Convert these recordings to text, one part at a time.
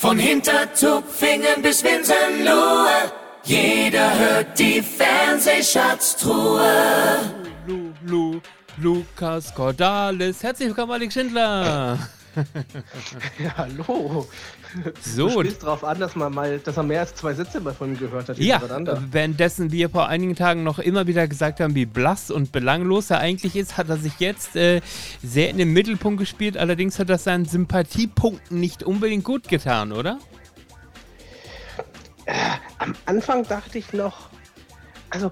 Von Hintertupfingen bis Winsenlohe, jeder hört die Fernsehschatztruhe. Lu, Lu, Lukas Cordalis. Herzlich willkommen, Alex Schindler. Ja, hallo. So. Du spielst darauf an, dass man mal, dass man mehr als zwei Sätze mal von ihm gehört hat. Ja, währenddessen wir vor einigen Tagen noch immer wieder gesagt haben, wie blass und belanglos er eigentlich ist, hat er sich jetzt äh, sehr in den Mittelpunkt gespielt. Allerdings hat das seinen Sympathiepunkten nicht unbedingt gut getan, oder? Am Anfang dachte ich noch, also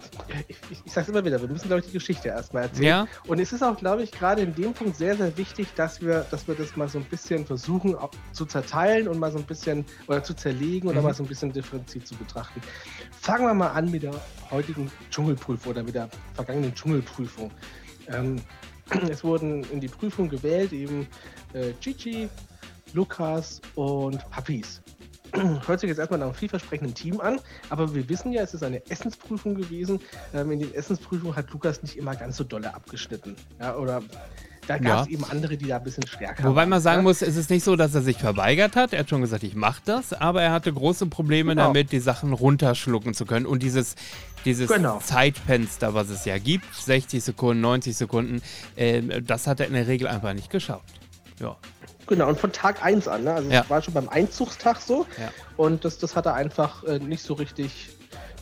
ich, ich, ich sag's immer wieder, wir müssen, glaube ich, die Geschichte erstmal erzählen. Ja. Und es ist auch, glaube ich, gerade in dem Punkt sehr, sehr wichtig, dass wir, dass wir das mal so ein bisschen versuchen zu zerteilen und mal so ein bisschen oder zu zerlegen oder Mhm. mal so ein bisschen differenziert zu betrachten. Fangen wir mal an mit der heutigen Dschungelprüfung oder mit der vergangenen Dschungelprüfung. Ähm, es wurden in die Prüfung gewählt eben äh, Gigi, Lukas und Papis. Hört sich jetzt erstmal nach einem vielversprechenden Team an, aber wir wissen ja, es ist eine Essensprüfung gewesen. Ähm, in den Essensprüfungen hat Lukas nicht immer ganz so dolle abgeschnitten. Ja, oder da gab es Ja. eben andere, die da ein bisschen stärker Wobei waren. man sagen ja? muss, es ist nicht so, dass er sich verweigert hat. Er hat schon gesagt, ich mache das, aber er hatte große Probleme Genau. damit, die Sachen runterschlucken zu können. Und dieses, dieses Genau. Zeitfenster, was es ja gibt, 60 Sekunden, 90 Sekunden, ähm, das hat er in der Regel einfach nicht geschafft. Ja. Genau, und von Tag 1 an. Ne? Also Ja. es war schon beim Einzugstag so. Ja. Und das, das hat er einfach äh, nicht so richtig.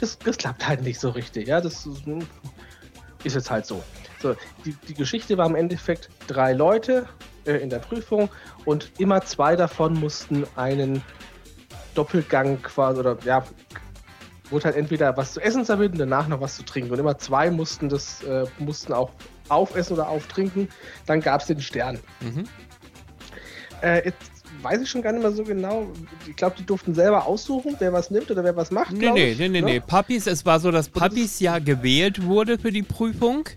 Das, das klappt halt nicht so richtig. Ja, das ist, hm, ist jetzt halt so. So, die, die Geschichte war im Endeffekt drei Leute äh, in der Prüfung und immer zwei davon mussten einen Doppelgang quasi oder ja, wurde halt entweder was zu essen serviert und danach noch was zu trinken. Und immer zwei mussten das, äh, mussten auch aufessen oder auftrinken. Dann gab es den Stern. Mhm. Äh, jetzt weiß ich schon gar nicht mehr so genau. Ich glaube, die durften selber aussuchen, wer was nimmt oder wer was macht. Nee, nee, ich, nee, nee, ne? nee. Papis, es war so, dass das Papis ja gewählt wurde für die Prüfung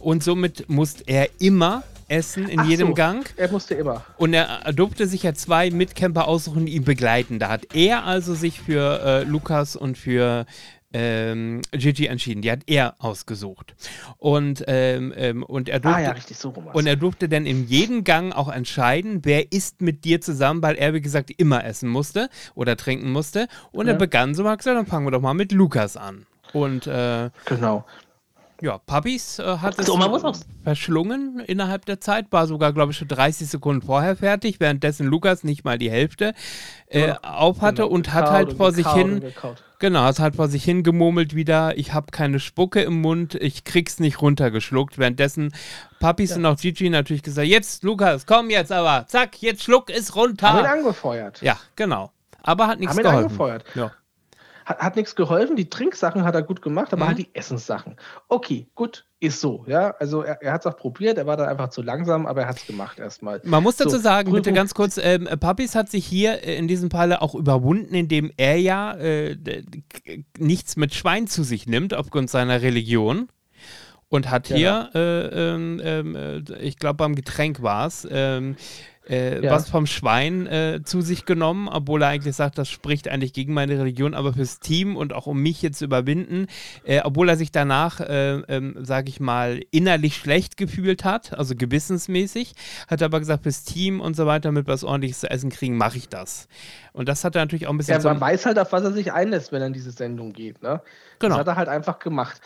und somit musste er immer essen in Ach jedem so. Gang. Er musste immer. Und er durfte sich ja zwei Mitcamper aussuchen, die ihn begleiten. Da hat er also sich für äh, Lukas und für ähm, Gigi entschieden. Die hat er ausgesucht. Und, ähm, ähm, und, er durfte, Ah ja, richtig so und er durfte dann in jedem Gang auch entscheiden, wer isst mit dir zusammen, weil er, wie gesagt, immer essen musste oder trinken musste. Und er Ja. begann so, hat gesagt, dann fangen wir doch mal mit Lukas an. Und äh, genau. Ja, Papis äh, hat es So, verschlungen innerhalb der Zeit, war sogar, glaube ich, schon 30 Sekunden vorher fertig, währenddessen Lukas nicht mal die Hälfte äh, Ja, auf hatte Genau, und hat halt und vor sich hin, genau, hat halt vor sich hin gemurmelt wieder, ich habe keine Spucke im Mund, ich krieg's nicht runtergeschluckt, währenddessen Papis und auch Gigi natürlich gesagt, jetzt Lukas, komm jetzt aber, zack, jetzt schluck es Haben ihn runter. angefeuert. Ja, genau. Aber hat nichts Haben ihn geholfen. angefeuert. Ja. Hat, hat nichts geholfen. Die Trinksachen hat er gut gemacht, aber Mhm. halt die Essenssachen. Okay, gut, ist so. Ja, also er, er hat es auch probiert. Er war da einfach zu langsam, aber er hat es gemacht erstmal. Man muss dazu So, sagen, bitte Prüfung- ganz kurz, ähm, Papis hat sich hier äh, in diesem Falle auch überwunden, indem er ja äh, nichts mit Schwein zu sich nimmt, aufgrund seiner Religion. Und hat hier, äh, ähm, ähm, äh, ich glaube beim Getränk war es, ähm, äh, Ja. was vom Schwein äh, zu sich genommen, obwohl er eigentlich sagt, das spricht eigentlich gegen meine Religion, aber fürs Team und auch um mich jetzt zu überwinden, äh, obwohl er sich danach, äh, ähm, sage ich mal, innerlich schlecht gefühlt hat, also gewissensmäßig, hat er aber gesagt, fürs Team und so weiter, damit wir was ordentliches zu essen kriegen, mache ich das. Und das hat er natürlich auch ein bisschen Ja, so, man weiß halt, auf was er sich einlässt, wenn er in diese Sendung geht. Ne? Genau. Das hat er halt einfach gemacht.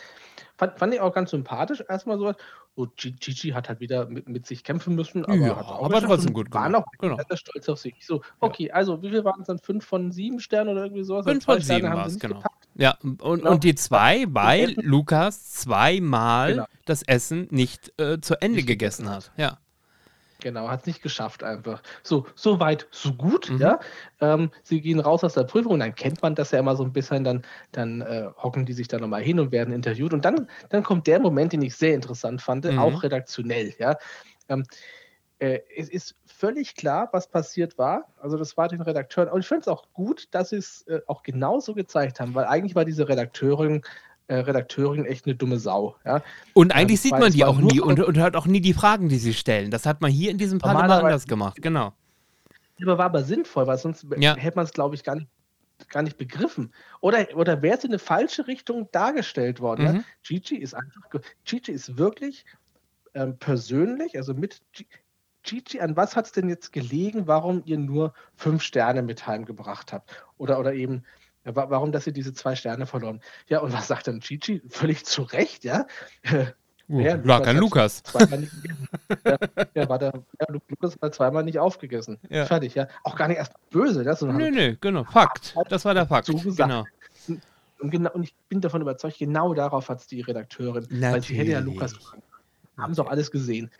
Fand, fand ich auch ganz sympathisch erstmal so. Und Gigi hat halt wieder mit, mit sich kämpfen müssen, aber Ja, hat auch aber trotzdem und gut War noch Genau. stolz auf sich. So, okay, also wie viel waren es dann? Fünf von sieben Sternen oder irgendwie sowas? Fünf Zwei von sieben war es, genau. gepackt. Ja, und, Genau. und die zwei, weil Lukas zweimal Genau. das Essen nicht äh, zu Ende gegessen gegessen hat. Ja. Genau, hat es nicht geschafft einfach. So, so weit, so gut, Mhm. ja. Ähm, sie gehen raus aus der Prüfung und dann kennt man das ja immer so ein bisschen, dann, dann äh, hocken die sich da nochmal hin und werden interviewt. Und dann, dann kommt der Moment, den ich sehr interessant fand, Mhm. auch redaktionell, ja. Ähm, äh, es ist völlig klar, was passiert war. Also das war den Redakteuren. Und ich finde es auch gut, dass sie es äh, auch genauso gezeigt haben, weil eigentlich war diese Redakteurin, äh, Redakteurin echt eine dumme Sau. Ja? Und eigentlich es sieht man die auch nie und, und hört auch nie die Fragen, die sie stellen. Das hat man hier in diesem immer Normalerweise- anders gemacht. Genau. Aber war aber sinnvoll, weil sonst Ja. hätte man es, glaube ich, gar nicht, gar nicht begriffen. Oder, oder wäre es in eine falsche Richtung dargestellt worden. Mhm. Ja? Gigi ist einfach, Gigi ist wirklich ähm, persönlich, also mit, G- Gigi, an was hat es denn jetzt gelegen, warum ihr nur fünf Sterne mit heimgebracht habt? Oder, oder eben, ja, warum, dass ihr diese zwei Sterne verloren? Ja, und was sagt dann Gigi? Völlig zu Recht, ja. Uh, ja, an Lukas. ja, ja, war der, ja, Lukas hat zweimal nicht aufgegessen. Ja. Fertig, ja. Auch gar nicht erst böse. Das, nee, nee, genau. Fakt. Das war der Fakt. Genau. Und, genau. und ich bin davon überzeugt, genau darauf hat es die Redakteurin. Natürlich. Weil sie hätte ja Lukas. Haben sie auch alles gesehen.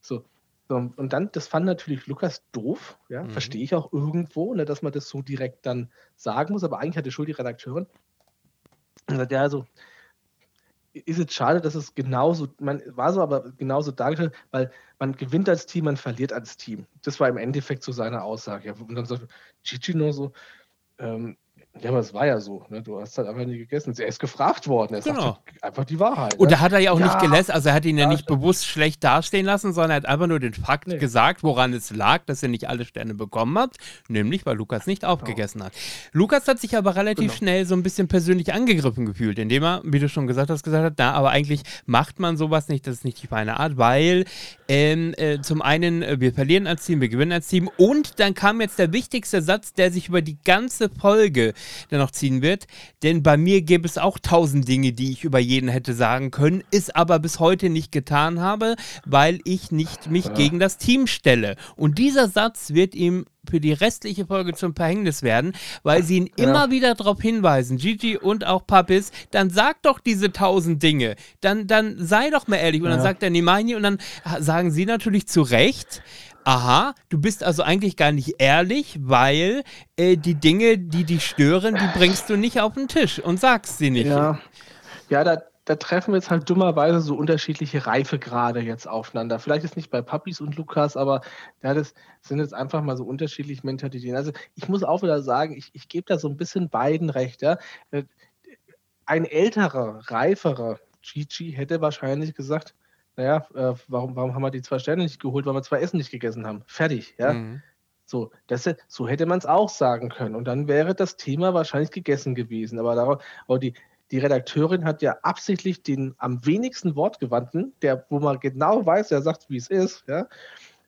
So. So. Und dann, das fand natürlich Lukas doof. Ja, mhm. verstehe ich auch irgendwo, ne, dass man das so direkt dann sagen muss. Aber eigentlich hatte Schuld die Redakteurin. Und sagt, ja, also ist es schade, dass es genauso, man war so aber genauso dargestellt, weil man gewinnt als Team, man verliert als Team. Das war im Endeffekt so seine Aussage. Und dann sagt Gigi nur so, ähm, ja, aber es war ja so. Ne? Du hast halt einfach nie gegessen. Er ist gefragt worden. Er genau. sagt halt einfach die Wahrheit. Und ne? da hat er ja auch ja, nicht gelässt. Also er hat ihn ja, ja nicht bewusst schlecht dastehen lassen, sondern er hat einfach nur den Fakt nee. gesagt, woran es lag, dass er nicht alle Sterne bekommen hat. Nämlich, weil Lukas nicht aufgegessen genau. hat. Lukas hat sich aber relativ genau. schnell so ein bisschen persönlich angegriffen gefühlt, indem er, wie du schon gesagt hast, gesagt hat, na, aber eigentlich macht man sowas nicht. Das ist nicht die feine Art, weil ähm, äh, zum einen, äh, wir verlieren als Team, wir gewinnen als Team. Und dann kam jetzt der wichtigste Satz, der sich über die ganze Folge der noch ziehen wird. Denn bei mir gäbe es auch tausend Dinge, die ich über jeden hätte sagen können, es aber bis heute nicht getan habe, weil ich nicht mich ja. gegen das Team stelle. Und dieser Satz wird ihm für die restliche Folge zum Verhängnis werden, weil sie ihn ja. immer wieder darauf hinweisen, Gigi und auch Papis, dann sag doch diese tausend Dinge, dann, dann sei doch mal ehrlich. Und ja. dann sagt er Nimani und dann sagen sie natürlich zu Recht, aha, du bist also eigentlich gar nicht ehrlich, weil äh, die Dinge, die dich stören, die bringst du nicht auf den Tisch und sagst sie nicht. Ja, ja da, da treffen wir jetzt halt dummerweise so unterschiedliche Reifegrade jetzt aufeinander. Vielleicht ist nicht bei Papis und Lukas, aber ja, das sind jetzt einfach mal so unterschiedliche Mentalitäten. Also ich muss auch wieder sagen, ich, ich gebe da so ein bisschen beiden recht. Ja? Äh, ein älterer, reiferer Gigi hätte wahrscheinlich gesagt, naja, äh, warum, warum haben wir die zwei Sterne nicht geholt, weil wir zwei Essen nicht gegessen haben? Fertig, ja. Mhm. So, das, so hätte man es auch sagen können. Und dann wäre das Thema wahrscheinlich gegessen gewesen. Aber, darauf, aber die, die Redakteurin hat ja absichtlich den am wenigsten Wortgewandten, der, wo man genau weiß, der sagt, wie es ist, ja,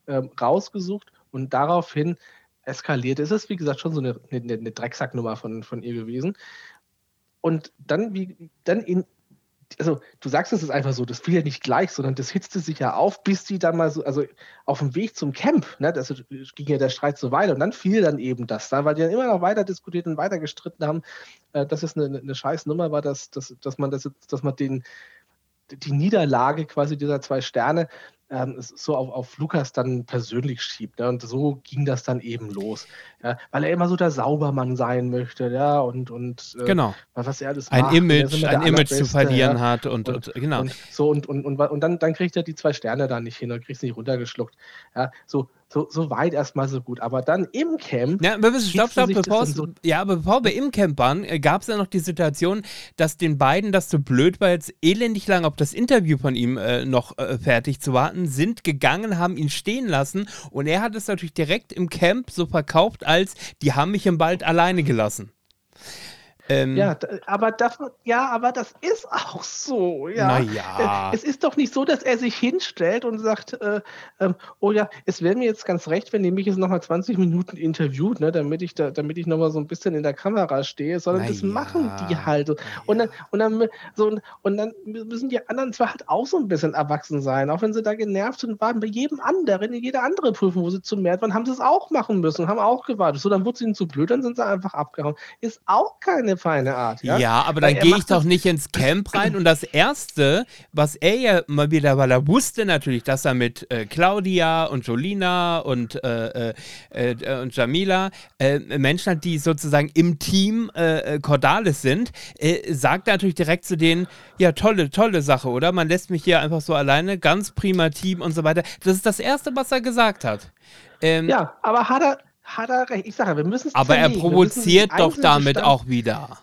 ähm, rausgesucht und daraufhin eskaliert. Es ist, wie gesagt, schon so eine, eine, eine Drecksacknummer von, von ihr gewesen. Und dann, wie, dann in, also du sagst es ist einfach so, das fiel ja nicht gleich, sondern das hitzte sich ja auf, bis die dann mal so, also auf dem Weg zum Camp, ne, das ging ja der Streit so weiter und dann fiel dann eben das da, weil die dann immer noch weiter diskutiert und weiter gestritten haben, äh, dass es eine, eine scheiß Nummer war, dass, dass, dass man das, dass man den, die Niederlage quasi dieser zwei Sterne ähm, so auf, auf Lukas dann persönlich schiebt. Ne? Und so ging das dann eben los. Ja? Weil er immer so der Saubermann sein möchte, ja, und, und äh, genau. was er alles ein macht. Image, ein Image zu verlieren ja? hat und, und, und, genau. Und, so und, und, und, und dann, dann kriegt er die zwei Sterne da nicht hin und kriegt sie nicht runtergeschluckt. Ja, so, so, so weit erstmal so gut. Aber dann im Camp. Ja, aber stopp, stopp, bevor, so ja, bevor wir im Camp waren, äh, gab es ja noch die Situation, dass den beiden das so blöd war, jetzt elendig lang auf das Interview von ihm äh, noch äh, fertig zu warten, sind gegangen, haben ihn stehen lassen und er hat es natürlich direkt im Camp so verkauft, als die haben mich im Wald alleine gelassen. Ähm, ja, aber das, ja, aber das ist auch so. Ja. Naja. Äh, es ist doch nicht so, dass er sich hinstellt und sagt, äh, äh, oh ja, es wäre mir jetzt ganz recht, wenn ihr mich jetzt nochmal 20 Minuten interviewt, ne, damit ich da, damit ich nochmal so ein bisschen in der Kamera stehe, sondern naja. das machen die halt. Und dann, und dann, so, und dann müssen die anderen zwar halt auch so ein bisschen erwachsen sein, auch wenn sie da genervt sind, waren bei jedem anderen, in jeder andere Prüfung, wo sie zu mehr waren, haben sie es auch machen müssen, haben auch gewartet. So, dann wurde es ihnen zu blöd, dann sind sie einfach abgehauen. Ist auch keine feine Art. Ja, ja aber dann gehe ich doch nicht ins Camp rein. Und das Erste, was er ja mal wieder, weil er wusste natürlich, dass er mit äh, Claudia und Jolina und, äh, äh, äh und Jamila äh, Menschen hat, die sozusagen im Team äh, Cordalis sind, sagt er natürlich direkt zu denen, ja, tolle, tolle Sache, oder? Man lässt mich hier einfach so alleine, ganz prima Team und so weiter. Das ist das Erste, was er gesagt hat. Ähm, ja, aber hat er, hat er recht. Ich sage, wir müssen es Aber er provoziert doch damit auch wieder.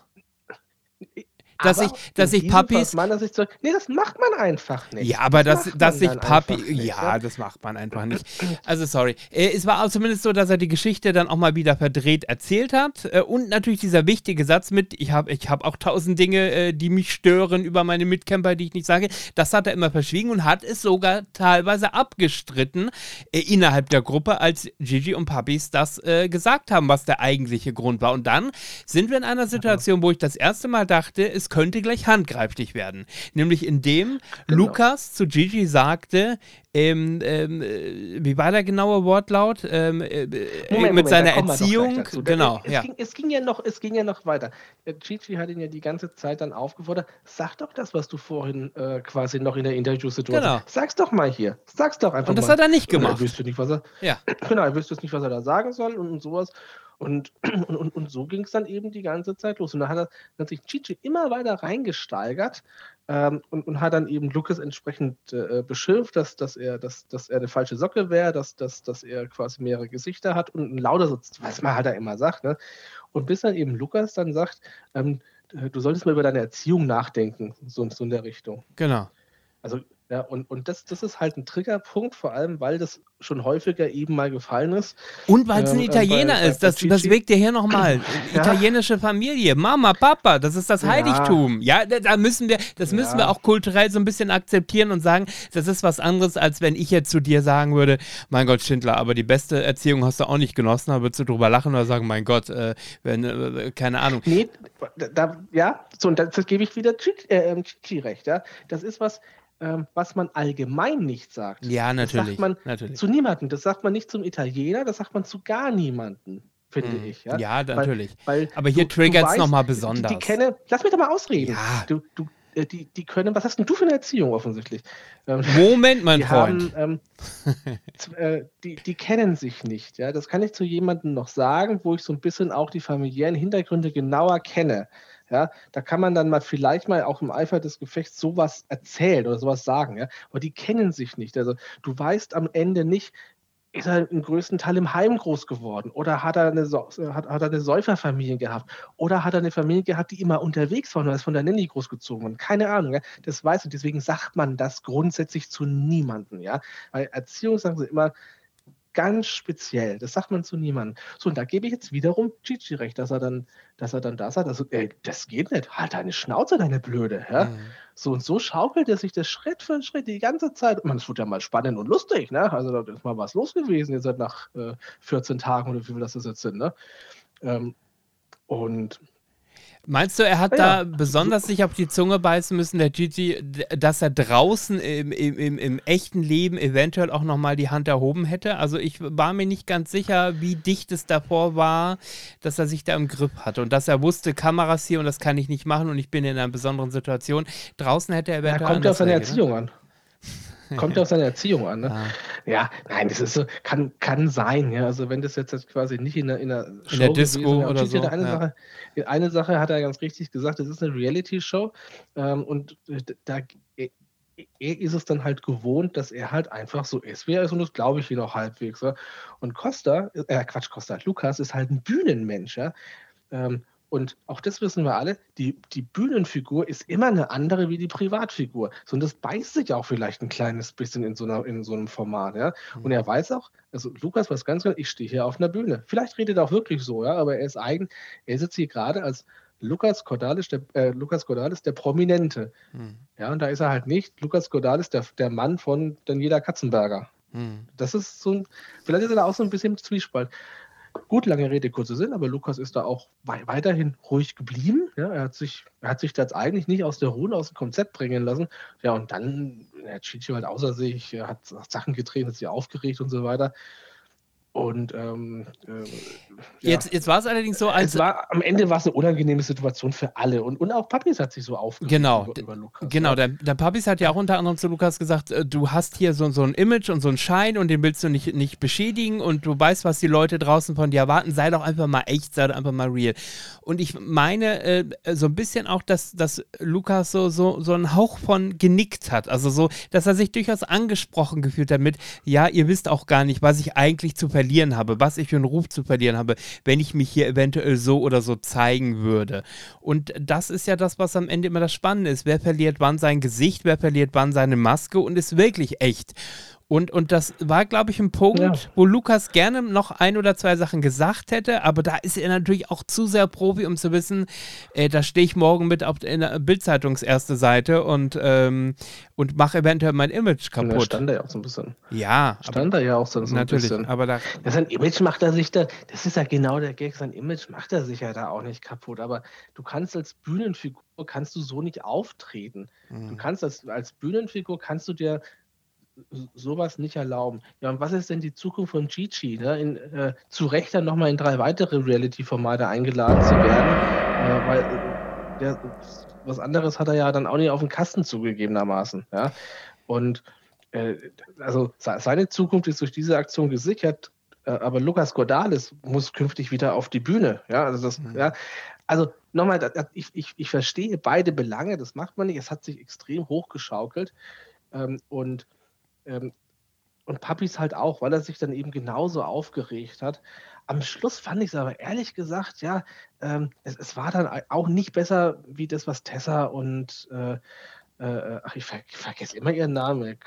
Dass Aber ich, dass ich Papis. Fall aus meiner Sicht so, nee, das macht man einfach nicht. Ja, aber dass, macht dass dann Papi. nicht, ja, ja. das macht man einfach nicht. Also, sorry. Äh, es war auch zumindest so, dass er die Geschichte dann auch mal wieder verdreht erzählt hat. Äh, und natürlich dieser wichtige Satz mit: Ich habe ich hab auch tausend Dinge, äh, die mich stören über meine Mitcamper, die ich nicht sage. Das hat er immer verschwiegen und hat es sogar teilweise abgestritten innerhalb der Gruppe, als Gigi und Papis das gesagt haben, was der eigentliche Grund war. Und dann sind wir in einer Situation, wo ich das erste Mal dachte, es könnte gleich handgreiflich werden. Nämlich indem Genau. Lukas zu Gigi sagte, ähm, ähm, äh, wie war der genaue Wortlaut? Ähm, äh, äh, mit seiner kommen wir doch gleich Erziehung. Genau, es, ja. ging, es, ging ja noch, es ging ja noch weiter. Äh, Gigi hat ihn ja die ganze Zeit dann aufgefordert, sag doch das, was du vorhin äh, quasi noch in der Interviewsituation Genau. Sag's doch mal hier. Sag's doch einfach Und das mal. hat er nicht Und gemacht. Er wüsste nicht, was er, Ja. genau, er wüsste nicht, was er da sagen soll und, und sowas. Und, und, und, so ging es dann eben die ganze Zeit los. Und da hat, er, hat sich Chichi immer weiter reingesteigert ähm, und, und hat dann eben Lucas entsprechend äh, beschimpft, dass, dass, er, dass, dass er eine falsche Socke wäre, dass, dass, dass er quasi mehrere Gesichter hat und ein lauter so, was man halt da immer sagt. Ne? Und bis dann eben Lukas dann sagt, ähm, du solltest mal über deine Erziehung nachdenken, so, so in der Richtung. Genau. Also, ja, und, und das, das ist halt ein Triggerpunkt, vor allem, weil das schon häufiger eben mal gefallen ist. Und weil es ein Ähm, äh, Italiener bei- bei ist, das, Gigi- das wirkt dir hier nochmal. Ja. Italienische Familie, Mama, Papa, das ist das Ja. Heiligtum. Ja, da, müssen wir, das müssen wir Ja. auch kulturell so ein bisschen akzeptieren und sagen, das ist was anderes, als wenn ich jetzt zu dir sagen würde, mein Gott, Schindler, aber die beste Erziehung hast du auch nicht genossen, da würdest du drüber lachen oder sagen, mein Gott, äh, wenn, äh, keine Ahnung. Nee, da, ja, so, und das, das gebe ich wieder Chichi äh, ähm, Chichi recht, ja. Das ist was, ähm, was man allgemein nicht sagt. Ja, Das natürlich. sagt man natürlich. zu niemandem. Das sagt man nicht zum Italiener, das sagt man zu gar niemanden, finde Mhm. ich. Ja, Ja, natürlich. Weil Aber hier du- du triggert's weißt, noch mal die- besonders. Die, die kennen, lass mich doch mal ausreden. Ja. Du, du, äh, die, die können, was hast denn du für eine Erziehung offensichtlich? Ähm, Moment, mein die Freund. haben, ähm, äh, die, die kennen sich nicht. Ja, das kann ich zu jemandem noch sagen, wo ich so ein bisschen auch die familiären Hintergründe genauer kenne. Ja, da kann man dann mal vielleicht mal auch im Eifer des Gefechts sowas erzählen oder sowas sagen. Ja, aber die kennen sich nicht. Also du weißt am Ende nicht, ist er im größten Teil im Heim groß geworden? Oder hat er eine, hat, hat er eine Säuferfamilie gehabt? Oder hat er eine Familie gehabt, die immer unterwegs war und ist von der Nanny großgezogen worden? Keine Ahnung. Ja? Das weiß ich. Deswegen sagt man das grundsätzlich zu niemandem. Ja? Weil Erziehung sagen sie immer ganz speziell. Das sagt man zu niemandem. So, und da gebe ich jetzt wiederum Gigi recht, dass er dann, dass er dann da sagt, also, ey, das geht nicht. Halt deine Schnauze, deine Blöde. Ja? Mhm. So und so schaukelt er sich das Schritt für Schritt die ganze Zeit. Man, es wird ja mal spannend und lustig, ne? Also da ist mal was los gewesen, jetzt halt nach äh, 14 Tagen oder wie viel das jetzt sind, ne? Ähm, und Meinst du, er hat Ja. da besonders sich auf die Zunge beißen müssen, der Gigi, dass er draußen im, im, im, echten Leben eventuell auch nochmal die Hand erhoben hätte? Also ich war mir nicht ganz sicher, wie dicht es davor war, dass er sich da im Grip hatte und dass er wusste, Kameras hier und das kann ich nicht machen und ich bin in einer besonderen Situation. Draußen hätte er eventuell kommt ja auf seine Erziehung an. Kommt ja auf seine Erziehung an, ne? Ah. Ja, nein, das ist so, kann, kann sein, ja. Also wenn das jetzt, jetzt quasi nicht in der, in der Show der Disco gewesen oder so, Eine, ja. Sache, eine Sache hat er ganz richtig gesagt, das ist eine Reality-Show ähm, und äh, da er er ist es dann halt gewohnt, dass er halt einfach so ist, wie er ist und das glaube ich ihn auch halbwegs. Ja. Und Costa, äh Quatsch, Costa, Lukas ist halt ein Bühnenmensch, ja. Ähm, und auch das wissen wir alle, die, die Bühnenfigur ist immer eine andere wie die Privatfigur. So, und das beißt sich auch vielleicht ein kleines bisschen in so, einer, in so einem Format. Ja? Und er weiß auch, also Lukas weiß ganz genau, ich stehe hier auf einer Bühne. Vielleicht redet er auch wirklich so, ja, aber er ist eigen, er sitzt hier gerade als Lukas Cordalis, der, äh, Lukas Cordalis, der Prominente. Hm. Ja, und da ist er halt nicht Lukas Cordalis, der, der Mann von Daniela Katzenberger. Hm. Das ist so ein, vielleicht ist er da auch so ein bisschen im Zwiespalt. Gut, lange Rede, kurzer Sinn, aber Lukas ist da auch wei weiterhin ruhig geblieben. Ja, er, hat sich, er hat sich da jetzt eigentlich nicht aus der Ruhe, aus dem Konzept bringen lassen. Ja, und dann, hat Chichi halt außer sich, hat Sachen gedreht, hat sich aufgeregt und so weiter. Und ähm, äh, ja. Jetzt, jetzt war es allerdings so, als war, am Ende war es eine unangenehme Situation für alle. Und, und auch Papis hat sich so aufgeregt Genau, über, über Lukas. Genau, ja. der, der Papis hat ja auch unter anderem zu Lukas gesagt, äh, du hast hier so, so ein Image und so einen Schein und den willst du nicht, nicht beschädigen und du weißt, was die Leute draußen von dir erwarten. Sei doch einfach mal echt, sei doch einfach mal real. Und ich meine äh, so ein bisschen auch, dass, dass Lukas so, so, so einen Hauch von genickt hat. Also so, dass er sich durchaus angesprochen gefühlt hat mit, ja, ihr wisst auch gar nicht, was ich eigentlich zu verlieren verlieren habe, was ich für einen Ruf zu verlieren habe, wenn ich mich hier eventuell so oder so zeigen würde. Und das ist ja das, was am Ende immer das Spannende ist. Wer verliert wann sein Gesicht, wer verliert wann seine Maske und ist wirklich echt. Und, und das war, glaube ich, ein Punkt, ja. wo Lukas gerne noch ein oder zwei Sachen gesagt hätte, aber da ist er natürlich auch zu sehr Profi, um zu wissen, äh, da stehe ich morgen mit auf der Bildzeitungs erste Seite und, ähm, und mache eventuell mein Image kaputt. Ja, stand er ja auch so ein bisschen. Ja. Stand er ja auch so, so natürlich, ein bisschen. Aber da, ja, sein Image macht er sich da, das ist ja genau der Gag, sein Image macht er sich ja da auch nicht kaputt, aber du kannst als Bühnenfigur, kannst du so nicht auftreten. Mhm. Du kannst als, als Bühnenfigur, kannst du dir sowas nicht erlauben. Ja, und was ist denn die Zukunft von Gigi? Ne? In, äh, zu Recht dann nochmal in drei weitere Reality-Formate eingeladen zu werden, äh, weil äh, der, was anderes hat er ja dann auch nicht auf den Kasten zugegebenermaßen. Ja? Und äh, also seine Zukunft ist durch diese Aktion gesichert, äh, aber Lukas Cordalis muss künftig wieder auf die Bühne. Ja, also das, mhm. ja, also nochmal, ich, ich, ich verstehe beide Belange, das macht man nicht. Es hat sich extrem hochgeschaukelt. Ähm, und ähm, und Papis halt auch, weil er sich dann eben genauso aufgeregt hat. Am Schluss fand ich es aber ehrlich gesagt, ja, ähm, es, es, war dann auch nicht besser wie das, was Tessa und, äh, äh, ach, ich, ver ich, vergesse immer ihren Namen.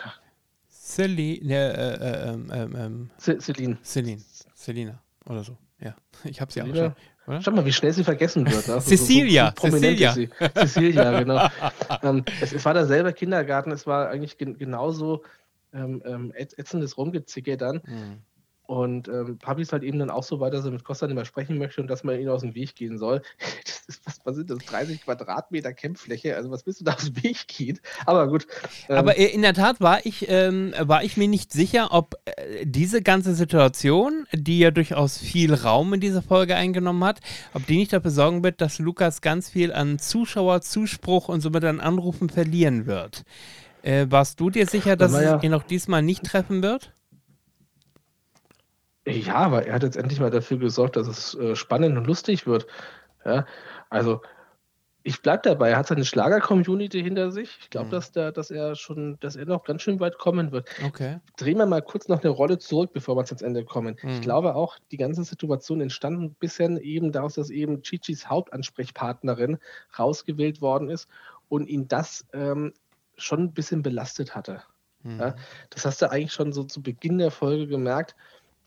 Celine, äh, äh, ähm, ähm, ähm Celine. Celine. Selina oder so. Ja, ich habe sie Selina? auch schon. Oder? Schau mal, wie schnell sie vergessen wird. Ne? Cecilia. So, so Cecilia. Cecilia, genau. ähm, es, es, war derselbe Kindergarten, es war eigentlich gen genauso ähm, ähm, ätzendes Rumgezicke dann. Mhm. Und ähm, Papi ist halt eben dann auch so weit, dass er mit Costa nicht mehr sprechen möchte und dass man ihn aus dem Weg gehen soll. Das ist, was, was sind das? 30 Quadratmeter Campfläche? Also was willst du da aus dem Weg gehen? Aber gut. Ähm, Aber in der Tat war ich, ähm, war ich mir nicht sicher, ob äh, diese ganze Situation, die ja durchaus viel Raum in dieser Folge eingenommen hat, ob die nicht dafür sorgen wird, dass Lukas ganz viel an Zuschauerzuspruch und somit an Anrufen verlieren wird. Äh, warst du dir sicher, dass ja, es ihn auch diesmal nicht treffen wird? Ja, aber er hat jetzt endlich mal dafür gesorgt, dass es äh, spannend und lustig wird. Ja, also ich bleibe dabei, er hat seine Schlager-Community hinter sich. Ich glaube, mhm. dass, dass er schon, dass er noch ganz schön weit kommen wird. Okay. Drehen wir mal kurz noch eine Rolle zurück, bevor wir ans Ende kommen. Mhm. Ich glaube auch, die ganze Situation entstand ein bisschen eben daraus, dass eben Chichis Hauptansprechpartnerin rausgewählt worden ist und ihn das ähm, schon ein bisschen belastet hatte. Mhm. Ja, das hast du eigentlich schon so zu Beginn der Folge gemerkt,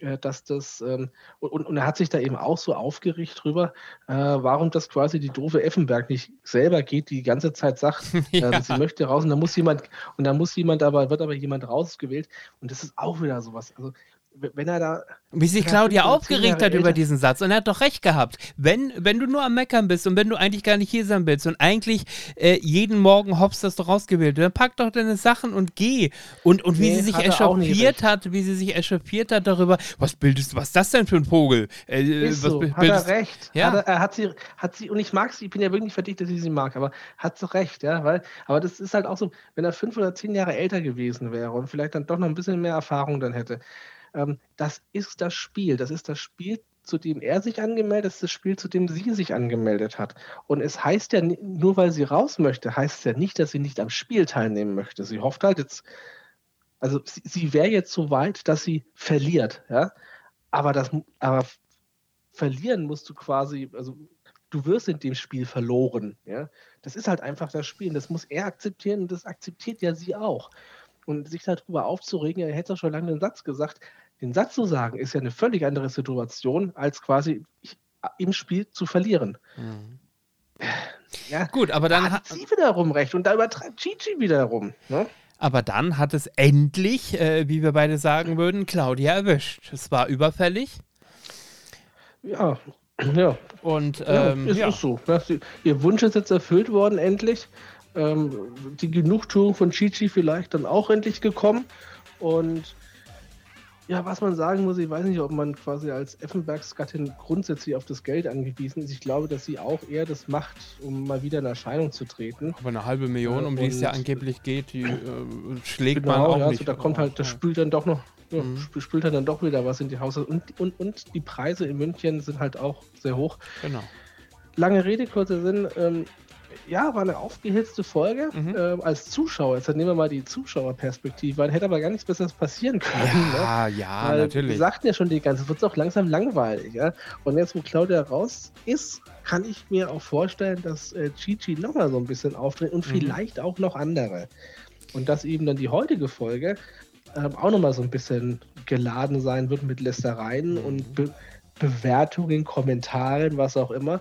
äh, dass das, ähm, und, und, er hat sich da eben auch so aufgeregt drüber, äh, warum das quasi die doofe Effenberg nicht selber geht, die die ganze Zeit sagt, ja. äh, sie möchte raus und da muss jemand, und da muss jemand aber, wird aber jemand rausgewählt und das ist auch wieder sowas. Also wenn er da. Wie sich Claudia aufgeregt hat über diesen Satz. Und er hat doch recht gehabt. Wenn, wenn du nur am Meckern bist und wenn du eigentlich gar nicht hier sein willst und eigentlich äh, jeden Morgen hops das doch rausgewählt, dann pack doch deine Sachen und geh. Und, und wie nee, sie sich echauffiert hat, wie sie sich echauffiert hat darüber, was bildest du, was ist das denn für ein Vogel? Äh, ist so, hat er recht. Ja? Hat er, hat sie, hat sie, und ich mag sie, ich bin ja wirklich verdient, dass ich sie mag, aber hat sie recht, ja, weil, aber das ist halt auch so, wenn er fünf oder zehn Jahre älter gewesen wäre und vielleicht dann doch noch ein bisschen mehr Erfahrung dann hätte, ähm, das ist das Spiel. Das ist das Spiel, zu dem er sich angemeldet hat, das ist das Spiel, zu dem sie sich angemeldet hat. Und es heißt ja, nur weil sie raus möchte, heißt es ja nicht, dass sie nicht am Spiel teilnehmen möchte. Sie hofft halt jetzt, also sie, sie wäre jetzt so weit, dass sie verliert, ja. Aber das, aber verlieren musst du quasi, also du wirst in dem Spiel verloren, ja. Das ist halt einfach das Spiel. Das muss er akzeptieren und das akzeptiert ja sie auch. Und sich darüber aufzuregen, er hätte schon lange den Satz gesagt, den Satz zu sagen, ist ja eine völlig andere Situation, als quasi im Spiel zu verlieren. Mhm. Ja, gut, aber dann hat sie wiederum recht und da übertreibt Chichi wiederum. Ne? Aber dann hat es endlich, äh, wie wir beide sagen würden, Claudia erwischt. Es war überfällig. Ja, ja. Und ähm, ja, es ja. ist so. Ihr Wunsch ist jetzt erfüllt worden, endlich. Ähm, die Genugtuung von Chichi vielleicht dann auch endlich gekommen. Und ja, was man sagen muss, ich weiß nicht, ob man quasi als Effenbergs Gattin grundsätzlich auf das Geld angewiesen ist. Ich glaube, dass sie auch eher das macht, um mal wieder in Erscheinung zu treten. Aber eine halbe Million, um die es ja angeblich geht, die äh, schlägt genau, man auch ja, nicht. Also da kommt halt, das spült dann doch noch, mhm. spült dann doch wieder was in die Haus. Und, und, und die Preise in München sind halt auch sehr hoch. Genau. Lange Rede, kurzer Sinn. Ähm, ja, war eine aufgehitzte Folge. Mhm. Ähm, als Zuschauer, jetzt nehmen wir mal die Zuschauerperspektive, weil hätte aber gar nichts Besseres passieren können. ne? Ja, ja, Weil natürlich. Wir sagten ja schon die ganze, es wird auch langsam langweilig. Ja? Und jetzt, wo Claudia raus ist, kann ich mir auch vorstellen, dass äh, Chichi nochmal so ein bisschen auftritt und Mhm. vielleicht auch noch andere. Und dass eben dann die heutige Folge ähm, auch nochmal so ein bisschen geladen sein wird mit Lästereien Mhm. und Be Bewertungen, Kommentaren, was auch immer.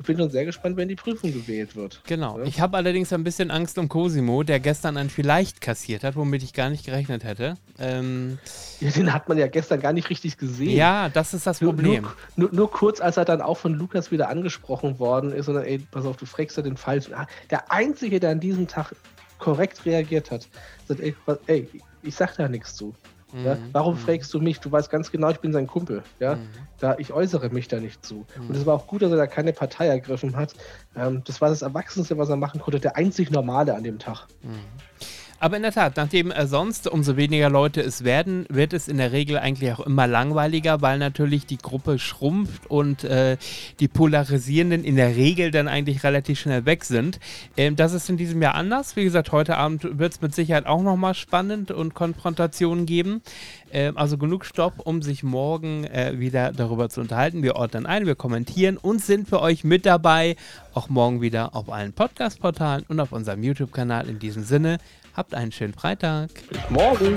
Und bin schon sehr gespannt, wenn die Prüfung gewählt wird. Genau. Ja? Ich habe allerdings ein bisschen Angst um Cosimo, der gestern ein Vielleicht kassiert hat, womit ich gar nicht gerechnet hätte. Ähm, Ja, den hat man ja gestern gar nicht richtig gesehen. ja, das ist das Problem. nur, nur, nur kurz, als er dann auch von Lukas wieder angesprochen worden ist, und dann, ey, pass auf, du fragst ja den Falschen. Ah, Der Einzige, der an diesem Tag korrekt reagiert hat, sagt, ey, was, ey ich sag da nichts zu. Ja? Mhm, Warum mhm. fragst du mich? Du weißt ganz genau, ich bin sein Kumpel. Ja? Mhm. Da, ich äußere mich da nicht zu. Mhm. Und es war auch gut, dass er da keine Partei ergriffen hat. Ähm, das war das Erwachsenste, was er machen konnte. Der einzig Normale an dem Tag. Aber in der Tat, nachdem äh, sonst umso weniger Leute es werden, wird es in der Regel eigentlich auch immer langweiliger, weil natürlich die Gruppe schrumpft und äh, die Polarisierenden in der Regel dann eigentlich relativ schnell weg sind. Ähm, das ist in diesem Jahr anders. Wie gesagt, heute Abend wird es mit Sicherheit auch nochmal spannend und Konfrontationen geben. Ähm, also genug Stopp, um sich morgen äh, wieder darüber zu unterhalten. Wir ordnen ein, wir kommentieren und sind für euch mit dabei. Auch morgen wieder auf allen Podcast-Portalen und auf unserem YouTube-Kanal. In diesem Sinne, habt einen schönen Freitag. Bis morgen.